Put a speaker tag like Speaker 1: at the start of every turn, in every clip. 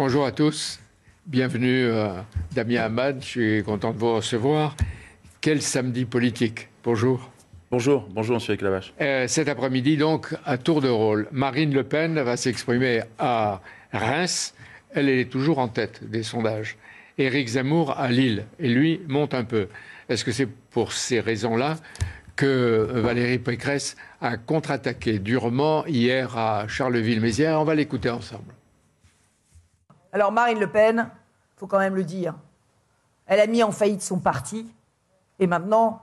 Speaker 1: Bonjour à tous. Bienvenue, euh, Damien Hamad. Je suis content de vous recevoir. Quel samedi politique Bonjour.
Speaker 2: Bonjour, bonjour, monsieur Clavache.
Speaker 1: Euh, cet après-midi, donc, à tour de rôle, Marine Le Pen va s'exprimer à Reims. Elle est toujours en tête des sondages. Éric Zemmour à Lille. Et lui monte un peu. Est-ce que c'est pour ces raisons-là que Valérie Pécresse a contre-attaqué durement hier à Charleville-Mézières? On va l'écouter ensemble.
Speaker 3: Alors Marine Le Pen, faut quand même le dire, elle a mis en faillite son parti et maintenant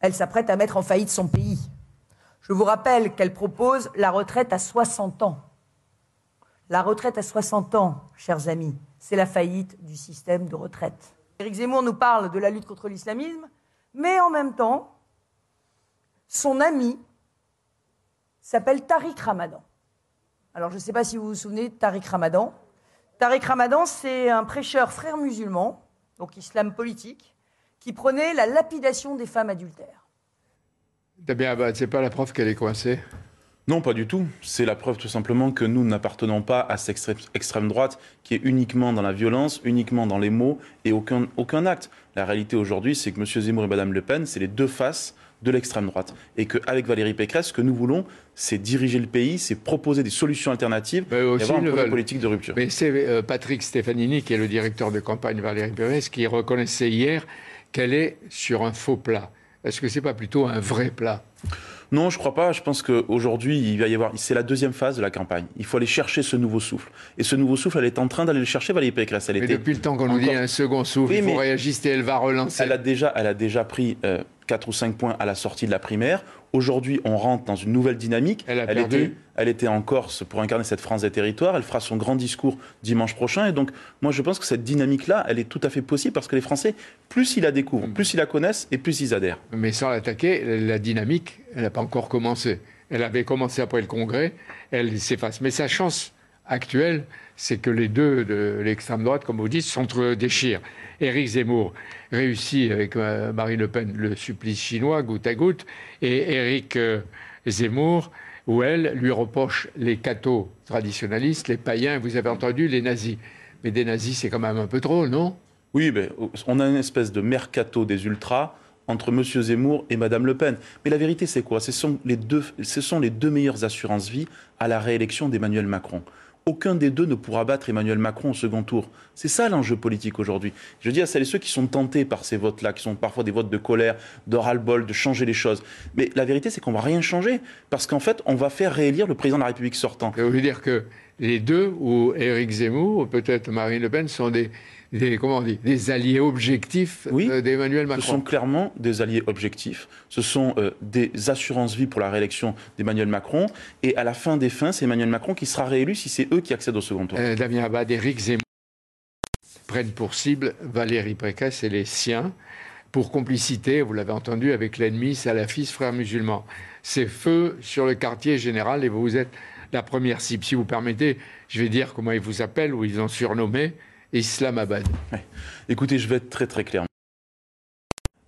Speaker 3: elle s'apprête à mettre en faillite son pays. Je vous rappelle qu'elle propose la retraite à 60 ans. La retraite à 60 ans, chers amis, c'est la faillite du système de retraite. Éric Zemmour nous parle de la lutte contre l'islamisme, mais en même temps, son ami s'appelle Tariq Ramadan. Alors je ne sais pas si vous vous souvenez de Tariq Ramadan. Tariq Ramadan, c'est un prêcheur frère musulman, donc islam politique, qui prônait la lapidation des femmes adultères.
Speaker 1: Damien ce c'est pas la preuve qu'elle est coincée?
Speaker 2: Non, pas du tout. C'est la preuve tout simplement que nous n'appartenons pas à cette extrême droite qui est uniquement dans la violence, uniquement dans les mots et aucun, aucun acte. La réalité aujourd'hui, c'est que M. Zemmour et Mme Le Pen, c'est les deux faces de l'extrême droite. Et qu'avec Valérie Pécresse, ce que nous voulons, c'est diriger le pays, c'est proposer des solutions alternatives
Speaker 1: mais aussi
Speaker 2: et avoir une politique de rupture.
Speaker 1: Mais c'est euh, Patrick Stefanini, qui est le directeur de campagne Valérie Pécresse, qui reconnaissait hier qu'elle est sur un faux plat. Est-ce que ce n'est pas plutôt un vrai plat?
Speaker 2: Non, je crois pas. Je pense qu'aujourd'hui, il va y avoir. C'est la deuxième phase de la campagne. Il faut aller chercher ce nouveau souffle. Et ce nouveau souffle, elle est en train d'aller le chercher, Valérie Pécresse.
Speaker 1: Elle Mais depuis le temps qu'on nous dit un second souffle, il faut réagister, elle va relancer.
Speaker 2: Elle a déjà, elle a déjà pris euh, 4 ou 5 points à la sortie de la primaire. Aujourd'hui, on rentre dans une nouvelle dynamique.
Speaker 1: Elle, a elle, était,
Speaker 2: elle était en Corse pour incarner cette France des territoires. Elle fera son grand discours dimanche prochain. Et donc, moi, je pense que cette dynamique-là, elle est tout à fait possible parce que les Français, plus ils la découvrent, plus ils la connaissent et plus ils adhèrent.
Speaker 1: Mais sans l'attaquer, la dynamique, elle n'a pas encore commencé. Elle avait commencé après le Congrès. Elle s'efface. Mais sa chance actuelle, c'est que les deux de l'extrême droite, comme vous dites, s'entre-déchirent. Éric Zemmour réussit avec euh, Marine Le Pen le supplice chinois goutte à goutte, et Éric euh, Zemmour, ou elle, lui reproche les cathos traditionnalistes, les païens, vous avez entendu, les nazis. Mais des nazis, c'est quand même un peu trop, non?
Speaker 2: Oui, mais on a une espèce de mercato des ultras entre M. Zemmour et Mme Le Pen. Mais la vérité, c'est quoi? Ce sont, les deux, ce sont les deux meilleures assurances-vie à la réélection d'Emmanuel Macron aucun des deux ne pourra battre Emmanuel Macron au second tour. C'est ça l'enjeu politique aujourd'hui. Je dis à celles et ceux qui sont tentés par ces votes-là, qui sont parfois des votes de colère, de ras-le-bol, de changer les choses. Mais la vérité, c'est qu'on va rien changer, parce qu'en fait, on va faire réélire le président de la République sortant.
Speaker 1: Ça veut dire que les deux, ou Éric Zemmour, ou peut-être Marine Le Pen, sont des des, comment on dit, des alliés objectifs euh, d'Emmanuel Macron.
Speaker 2: Ce sont clairement des alliés objectifs. Ce sont euh, des assurances-vie pour la réélection d'Emmanuel Macron. Et à la fin des fins, c'est Emmanuel Macron qui sera réélu si c'est eux qui accèdent au second tour.
Speaker 1: Euh, Damien Abad, Éric Zemmour prennent pour cible Valérie Pécresse et les siens pour complicité, vous l'avez entendu, avec l'ennemi salafiste frère musulman. C'est feu sur le quartier général et vous êtes la première cible. Si vous permettez, je vais dire comment ils vous appellent ou ils ont surnommé Islamabad.
Speaker 2: Écoutez, je vais être très très clair.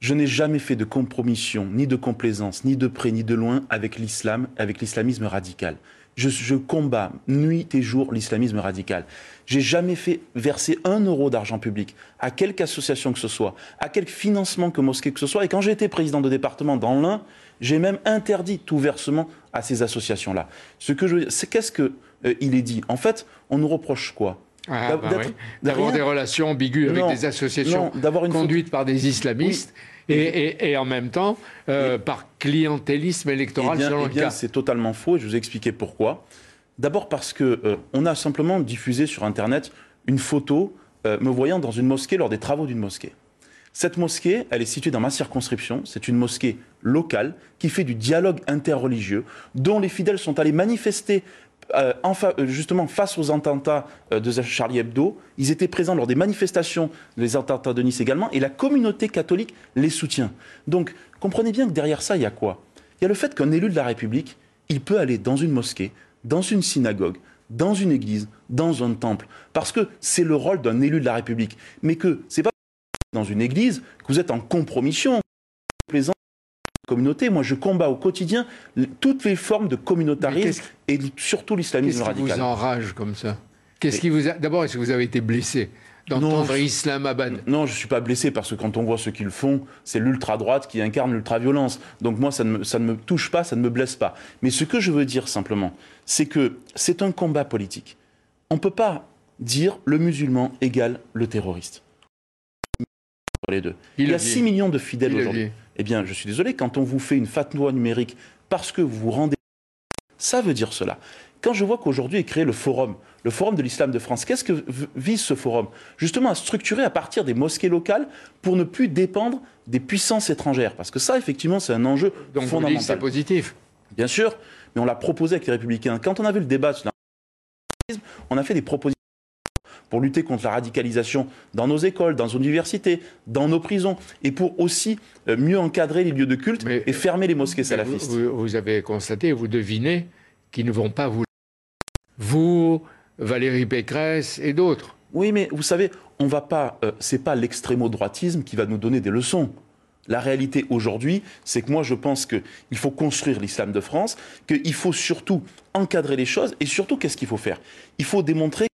Speaker 2: Je n'ai jamais fait de compromission, ni de complaisance, ni de près, ni de loin avec l'islam, avec l'islamisme radical. Je, combats nuit et jour l'islamisme radical. J'ai jamais fait verser un euro d'argent public à quelque association que ce soit, à quelque financement que mosquée que ce soit. Et quand j'étais président de département dans l'Ain, j'ai même interdit tout versement à ces associations-là. Ce que je c'est qu'est-ce qu'il euh, est dit? En fait, on nous reproche quoi?
Speaker 1: Ah, bah d'avoir des relations ambiguës avec des associations conduites par des islamistes. Et, en même temps, euh, par clientélisme électoral
Speaker 2: eh bien,
Speaker 1: selon
Speaker 2: eh bien, C'est totalement faux et je vous expliquer pourquoi. D'abord parce que euh, on a simplement diffusé sur Internet une photo euh, me voyant dans une mosquée lors des travaux d'une mosquée. Cette mosquée, elle est située dans ma circonscription. C'est une mosquée locale qui fait du dialogue interreligieux, dont les fidèles sont allés manifester euh, euh, justement face aux attentats euh, de Charlie Hebdo, ils étaient présents lors des manifestations des attentats de Nice également, et la communauté catholique les soutient. Donc, comprenez bien que derrière ça, il y a quoi? Il y a le fait qu'un élu de la République, il peut aller dans une mosquée, dans une synagogue, dans une église, dans un temple, parce que c'est le rôle d'un élu de la République, mais que c'est pas dans une église que vous êtes en compromission communauté. Moi, je combats au quotidien toutes les formes de communautarisme et surtout l'islamisme radical.
Speaker 1: Qu'est-ce qui vous enrage comme ça? Qu'est-ce qui vous a. D'abord, est-ce que vous avez été blessé d'entendre Islamabad?
Speaker 2: Non, je ne suis pas blessé parce que quand on voit ce qu'ils font, c'est l'ultra-droite qui incarne l'ultra-violence. Donc moi, ça ne, me, ça ne me touche pas, ça ne me blesse pas. Mais ce que je veux dire simplement, c'est que c'est un combat politique. On ne peut pas dire le musulman égale le terroriste. Les deux. Il, y a 6 millions de fidèles aujourd'hui. Eh bien, je suis désolé, quand on vous fait une fatwa numérique parce que vous vous rendez... Ça veut dire cela. Quand je vois qu'aujourd'hui est créé le forum, le forum de l'islam de France, qu'est-ce que vise ce forum? Justement à structurer à partir des mosquées locales pour ne plus dépendre des puissances étrangères. Parce que ça, effectivement, c'est un enjeu Donc fondamental.
Speaker 1: c'est positif.
Speaker 2: Bien sûr, mais on l'a proposé avec les républicains. Quand on a vu le débat sur on a fait des propositions pour lutter contre la radicalisation dans nos écoles, dans nos universités, dans nos prisons, et pour aussi euh, mieux encadrer les lieux de culte et fermer les mosquées salafistes.
Speaker 1: Vous, avez constaté, vous devinez qu'ils ne vont pas vous... Vous, Valérie Pécresse et d'autres.
Speaker 2: Oui, mais vous savez, on va pas... Euh, c'est pas l'extrémo-droitisme qui va nous donner des leçons. La réalité aujourd'hui, c'est que moi je pense qu'il faut construire l'islam de France, qu'il faut surtout encadrer les choses et surtout qu'est-ce qu'il faut faire? Il faut démontrer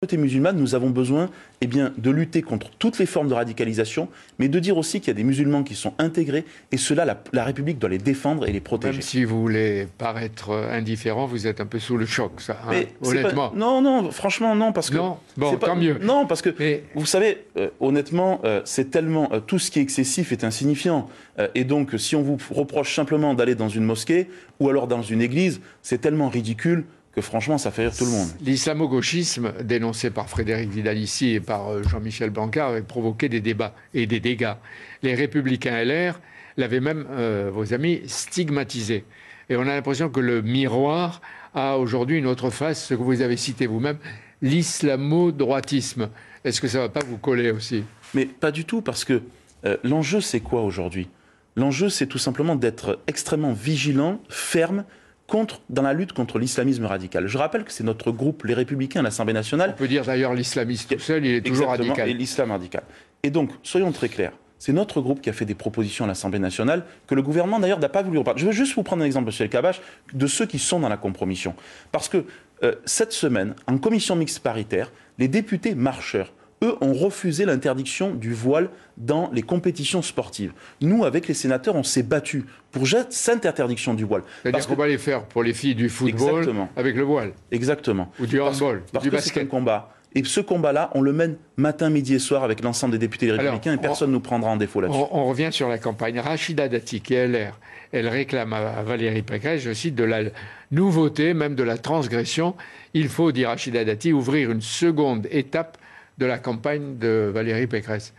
Speaker 2: communauté musulmane, nous avons besoin eh bien, de lutter contre toutes les formes de radicalisation, mais de dire aussi qu'il y a des musulmans qui sont intégrés, et cela, la, République doit les défendre et les protéger.
Speaker 1: Même si vous voulez paraître indifférent, vous êtes un peu sous le choc, ça, hein, honnêtement.
Speaker 2: Non, non, franchement, non, parce que...
Speaker 1: Non, bon,
Speaker 2: pas...
Speaker 1: tant mieux.
Speaker 2: Non, parce que, vous savez, euh, honnêtement, euh, c'est tellement... Euh, tout ce qui est excessif est insignifiant. et donc, si on vous reproche simplement d'aller dans une mosquée, ou alors dans une église, c'est tellement ridicule franchement, ça fait rire tout le monde.
Speaker 1: L'islamo-gauchisme, dénoncé par Frédéric Vidalici et par euh, Jean-Michel Blanquer, avait provoqué des débats et des dégâts. Les républicains LR l'avaient même, euh, vos amis, stigmatisé. Et on a l'impression que le miroir a aujourd'hui une autre face, ce que vous avez cité vous-même, l'islamo-droitisme. Est-ce que ça ne va pas vous coller aussi?
Speaker 2: Mais pas du tout, parce que euh, l'enjeu, c'est quoi aujourd'hui? L'enjeu, c'est tout simplement d'être extrêmement vigilant, ferme contre, dans la lutte contre l'islamisme radical. Je rappelle que c'est notre groupe, les Républicains, à l'Assemblée nationale.
Speaker 1: On peut dire d'ailleurs l'islamiste tout seul, il est toujours radical.
Speaker 2: Et l'islam radical. Et donc, soyons très clairs. C'est notre groupe qui a fait des propositions à l'Assemblée nationale que le gouvernement d'ailleurs n'a pas voulu reprendre. Je veux juste vous prendre un exemple, M. El Kabash, de ceux qui sont dans la compromission. Parce que euh, cette semaine, en commission mixte paritaire, les députés marcheurs eux, ont refusé l'interdiction du voile dans les compétitions sportives. Nous, avec les sénateurs, on s'est battu pour cette interdiction du voile.
Speaker 1: C'est-à-dire qu'on va les faire pour les filles du football avec le voile.
Speaker 2: Exactement.
Speaker 1: Ou du handball,
Speaker 2: parce, du basket. C'est un combat. Et ce combat-là, on le mène matin, midi et soir avec l'ensemble des députés républicains et personne ne nous prendra en défaut là-dessus.
Speaker 1: On, revient sur la campagne. Rachida Dati, qui est LR, elle réclame à Valérie Pécresse, je cite, de la nouveauté, même de la transgression. Il faut, dit Rachida Dati, ouvrir une seconde étape de la campagne de Valérie Pécresse.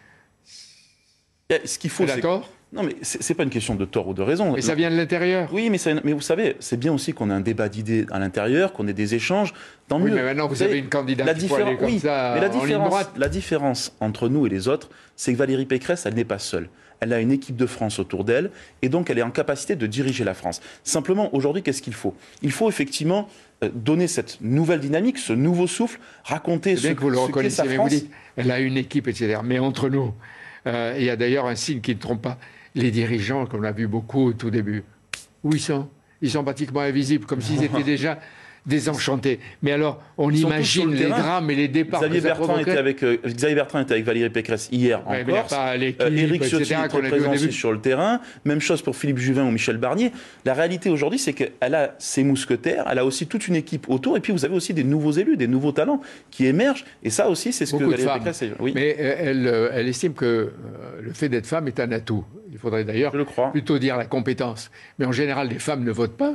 Speaker 2: Ce qu'il faut,
Speaker 1: D'accord
Speaker 2: non, mais c'est pas une question de tort ou de raison.
Speaker 1: Mais ça vient de l'intérieur.
Speaker 2: Oui, mais, mais vous savez, c'est bien aussi qu'on ait un débat d'idées à l'intérieur, qu'on ait des échanges. Tant
Speaker 1: oui,
Speaker 2: mieux.
Speaker 1: mais maintenant, vous, avez une candidate la qui différence, comme ça mais la
Speaker 2: différence, la différence entre nous et les autres, c'est que Valérie Pécresse, elle n'est pas seule. Elle a une équipe de France autour d'elle, et donc elle est en capacité de diriger la France. Simplement, aujourd'hui, qu'est-ce qu'il faut? Il faut effectivement donner cette nouvelle dynamique, ce nouveau souffle, raconter ce,
Speaker 1: bien que vous le reconnaissez, mais vous dites, elle a une équipe, etc. Mais entre nous, euh, il y a d'ailleurs un signe qui ne trompe pas. Les dirigeants, comme on l'a vu beaucoup au tout début, où ils sont? Ils sont pratiquement invisibles, comme s'ils étaient déjà désenchanté. Mais alors, on imagine les drames et les départs
Speaker 2: Xavier Bertrand, était avec, euh, Xavier Bertrand était avec Valérie Pécresse hier en Corse.
Speaker 1: Euh, Éric
Speaker 2: Ciotti est très présent sur le terrain. Même chose pour Philippe Juvin ou Michel Barnier. La réalité aujourd'hui, c'est qu'elle a ses mousquetaires, elle a aussi toute une équipe autour, et puis vous avez aussi des nouveaux élus, des nouveaux talents qui émergent. Et ça aussi, c'est ce que Valérie Pécresse...
Speaker 1: Oui. Mais euh, elle, elle estime que le fait d'être femme est un atout. Il faudrait d'ailleurs plutôt dire la compétence. Mais en général, les femmes ne votent pas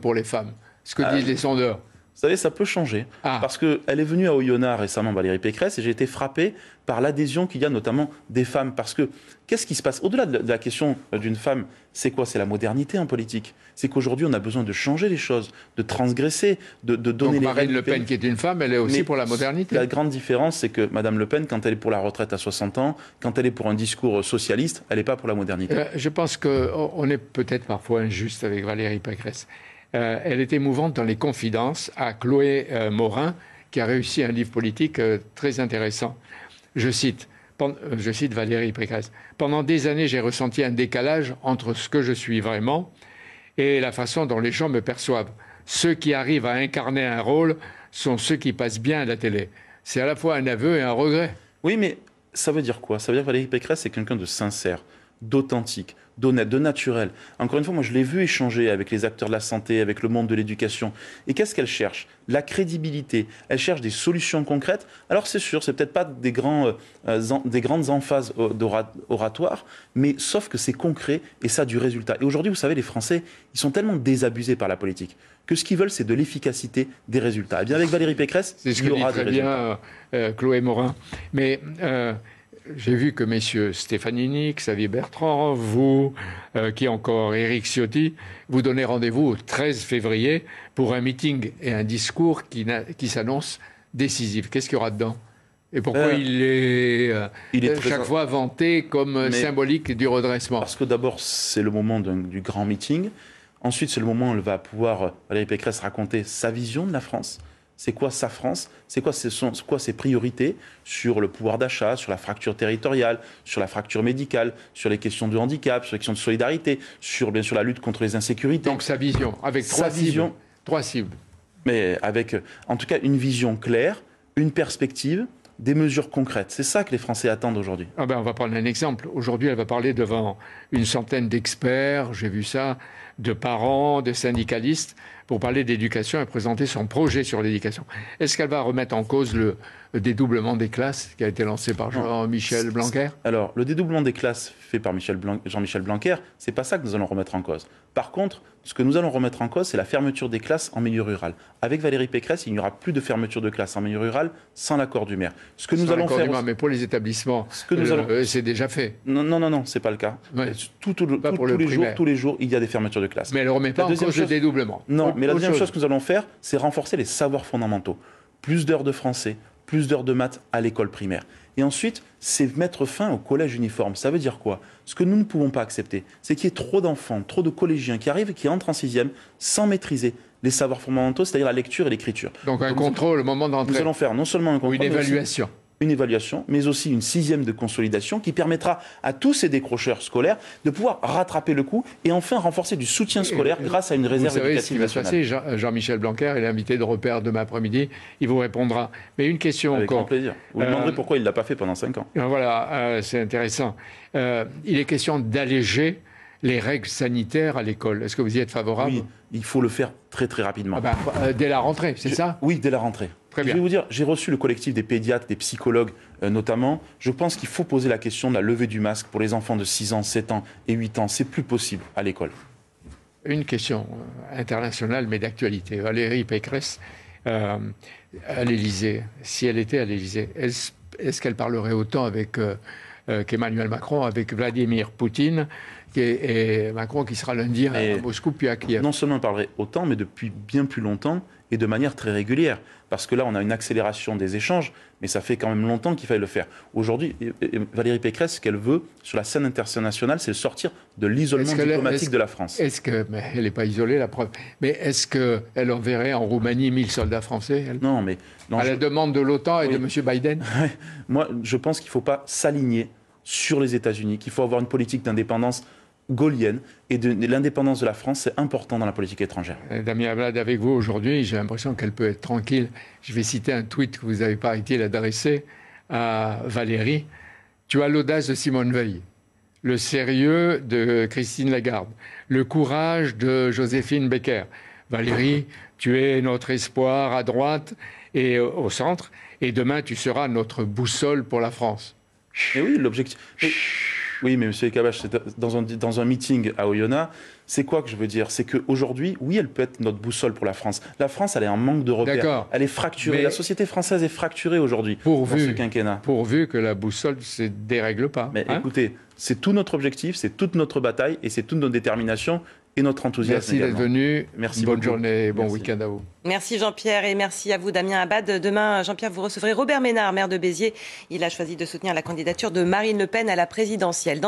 Speaker 1: pour les femmes ce que disent les sondeurs.
Speaker 2: Vous savez, ça peut changer. Ah. Parce qu'elle est venue à Oyonnax récemment, Valérie Pécresse, et j'ai été frappé par l'adhésion qu'il y a notamment des femmes. Parce que qu'est-ce qui se passe? Au-delà de la question d'une femme, c'est quoi? C'est la modernité en politique. C'est qu'aujourd'hui, on a besoin de changer les choses, de transgresser, de, de donner
Speaker 1: Donc,
Speaker 2: les
Speaker 1: Marine Le Pen, qui est une femme, elle est aussi pour la modernité.
Speaker 2: La grande différence, c'est que Madame Le Pen, quand elle est pour la retraite à 60 ans, quand elle est pour un discours socialiste, elle n'est pas pour la modernité.
Speaker 1: Euh, je pense qu'on est peut-être parfois injuste avec Valérie Pécresse. Euh, elle est émouvante dans les confidences à Chloé euh, Morin, qui a réussi un livre politique euh, très intéressant. Je cite, je cite Valérie Pécresse. Pendant des années, j'ai ressenti un décalage entre ce que je suis vraiment et la façon dont les gens me perçoivent. Ceux qui arrivent à incarner un rôle sont ceux qui passent bien à la télé. C'est à la fois un aveu et un regret.
Speaker 2: Oui, mais ça veut dire quoi? Ça veut dire que Valérie Pécresse est quelqu'un de sincère, d'authentique, d'honnête, de naturel. Encore une fois, moi je l'ai vu échanger avec les acteurs de la santé, avec le monde de l'éducation. Et qu'est-ce qu'elle cherche? La crédibilité. Elle cherche des solutions concrètes. Alors c'est sûr, c'est peut-être pas des, grands, euh, des grandes emphases oratoires, mais sauf que c'est concret et ça a du résultat. Et aujourd'hui, vous savez, les Français, ils sont tellement désabusés par la politique que ce qu'ils veulent, c'est de l'efficacité des résultats. Et eh bien avec Valérie Pécresse,
Speaker 1: il y aura des résultats. bien euh, Chloé Morin. Mais euh, j'ai vu que messieurs Stefanini, Xavier Bertrand, vous, euh, qui encore Éric Ciotti, vous donnez rendez-vous au 13 février pour un meeting et un discours qui, qui s'annonce décisif. Qu'est-ce qu'il y aura dedans? Et pourquoi euh, il est, euh, il est chaque fois vanté comme symbolique du redressement?
Speaker 2: Parce que d'abord, c'est le moment du grand meeting. Ensuite, c'est le moment où elle va pouvoir, Valérie Pécresse, raconter sa vision de la France c'est quoi sa France? C'est quoi, quoi, ses priorités sur le pouvoir d'achat, sur la fracture territoriale, sur la fracture médicale, sur les questions de handicap, sur les questions de solidarité, sur bien sûr la lutte contre les insécurités?
Speaker 1: Donc sa vision, avec trois cibles. Trois cibles.
Speaker 2: Mais avec, en tout cas, une vision claire, une perspective, des mesures concrètes. C'est ça que les Français attendent aujourd'hui.
Speaker 1: Ah ben, on va prendre un exemple. Aujourd'hui, elle va parler devant une centaine d'experts, j'ai vu ça, de parents, de syndicalistes pour parler d'éducation et présenter son projet sur l'éducation. Est-ce qu'elle va remettre en cause le dédoublement des classes qui a été lancé par Jean-Michel Blanquer
Speaker 2: Alors, le dédoublement des classes fait par Jean-Michel Blanquer, c'est pas ça que nous allons remettre en cause. Par contre, ce que nous allons remettre en cause, c'est la fermeture des classes en milieu rural. Avec Valérie Pécresse, il n'y aura plus de fermeture de classes en milieu rural sans l'accord du maire.
Speaker 1: Ce que nous allons faire, maire, mais pour les établissements, ce que nous allons... Euh, c'est déjà fait.
Speaker 2: Non, non, non, non, c'est pas le cas. Tout, tous les jours, tous les jours, il y a des fermetures de classes.
Speaker 1: Mais elle ne remet pas en cause le dédoublement.
Speaker 2: Non, mais la deuxième chose que nous allons faire, c'est renforcer les savoirs fondamentaux. Plus d'heures de français, plus d'heures de maths à l'école primaire. Et ensuite, c'est mettre fin au collège uniforme. Ça veut dire quoi? Ce que nous ne pouvons pas accepter, c'est qu'il y ait trop d'enfants, trop de collégiens qui arrivent et qui entrent en sixième sans maîtriser les savoirs fondamentaux, c'est-à-dire la lecture et l'écriture.
Speaker 1: Donc un contrôle au moment d'entrée.
Speaker 2: Nous allons faire non seulement un contrôle,
Speaker 1: ou une évaluation
Speaker 2: une évaluation, mais aussi une sixième de consolidation qui permettra à tous ces décrocheurs scolaires de pouvoir rattraper le coup et enfin renforcer du soutien scolaire grâce à une réserve
Speaker 1: vous savez ce qui va se passer. Jean-Michel Blanquer est l'invité de repère demain après-midi. Il vous répondra. Mais une question
Speaker 2: Avec
Speaker 1: encore.
Speaker 2: Avec plaisir. Vous lui demanderez euh, pourquoi il ne l'a pas fait pendant cinq ans.
Speaker 1: Euh, voilà, euh, c'est intéressant. il est question d'alléger les règles sanitaires à l'école. Est-ce que vous y êtes favorable?
Speaker 2: Oui, il faut le faire très très rapidement.
Speaker 1: Ah bah, dès la rentrée, c'est ça?
Speaker 2: Oui, dès la rentrée. Je vais vous dire, j'ai reçu le collectif des pédiatres, des psychologues euh, notamment. Je pense qu'il faut poser la question de la levée du masque pour les enfants de 6 ans, 7 ans et 8 ans. C'est plus possible à l'école.
Speaker 1: Une question euh, internationale, mais d'actualité. Valérie Pécresse, euh, à l'Élysée, si elle était à l'Élysée, est-ce qu'elle parlerait autant avec qu'Emmanuel Macron, avec Vladimir Poutine et, Macron qui sera lundi à Moscou puis à Kiev?
Speaker 2: Non seulement elle parlerait autant, mais depuis bien plus longtemps et de manière très régulière. Parce que là, on a une accélération des échanges, mais ça fait quand même longtemps qu'il fallait le faire. Aujourd'hui, Valérie Pécresse, ce qu'elle veut sur la scène internationale, c'est sortir de l'isolement diplomatique de la France.
Speaker 1: Est-ce que, mais elle n'est pas isolée, la preuve. Mais est-ce qu'elle enverrait en Roumanie 1000 soldats français
Speaker 2: Non, mais
Speaker 1: à la demande de l'OTAN et de M. Biden.
Speaker 2: Moi, je pense qu'il ne faut pas s'aligner sur les États-Unis, qu'il faut avoir une politique d'indépendance gaulienne et de, l'indépendance de la France, c'est important dans la politique étrangère.
Speaker 1: Euh, Damien Ablad, avec vous aujourd'hui, j'ai l'impression qu'elle peut être tranquille. Je vais citer un tweet que vous avez pas été l'adresser à Valérie. Tu as l'audace de Simone Veil, le sérieux de Christine Lagarde, le courage de Joséphine Becker. Valérie, tu es notre espoir à droite et au centre, et demain tu seras notre boussole pour la France.
Speaker 2: Et oui, l'objectif. Oui, mais M. Kabash, dans un, dans un meeting à Oyonnax, c'est quoi que je veux dire? C'est qu'aujourd'hui, oui, elle peut être notre boussole pour la France. La France, elle est en manque de repères. Elle est fracturée. La société française est fracturée aujourd'hui pour ce quinquennat.
Speaker 1: Pourvu que la boussole ne se dérègle pas.
Speaker 2: Mais hein? écoutez, c'est tout notre objectif, c'est toute notre bataille et c'est toute notre détermination et notre enthousiasme.
Speaker 1: Merci d'être venu. Merci Bonne journée et bon week-end à vous.
Speaker 4: Merci Jean-Pierre et merci à vous Damien Abad. Demain, Jean-Pierre, vous recevrez Robert Ménard, maire de Béziers. Il a choisi de soutenir la candidature de Marine Le Pen à la présidentielle.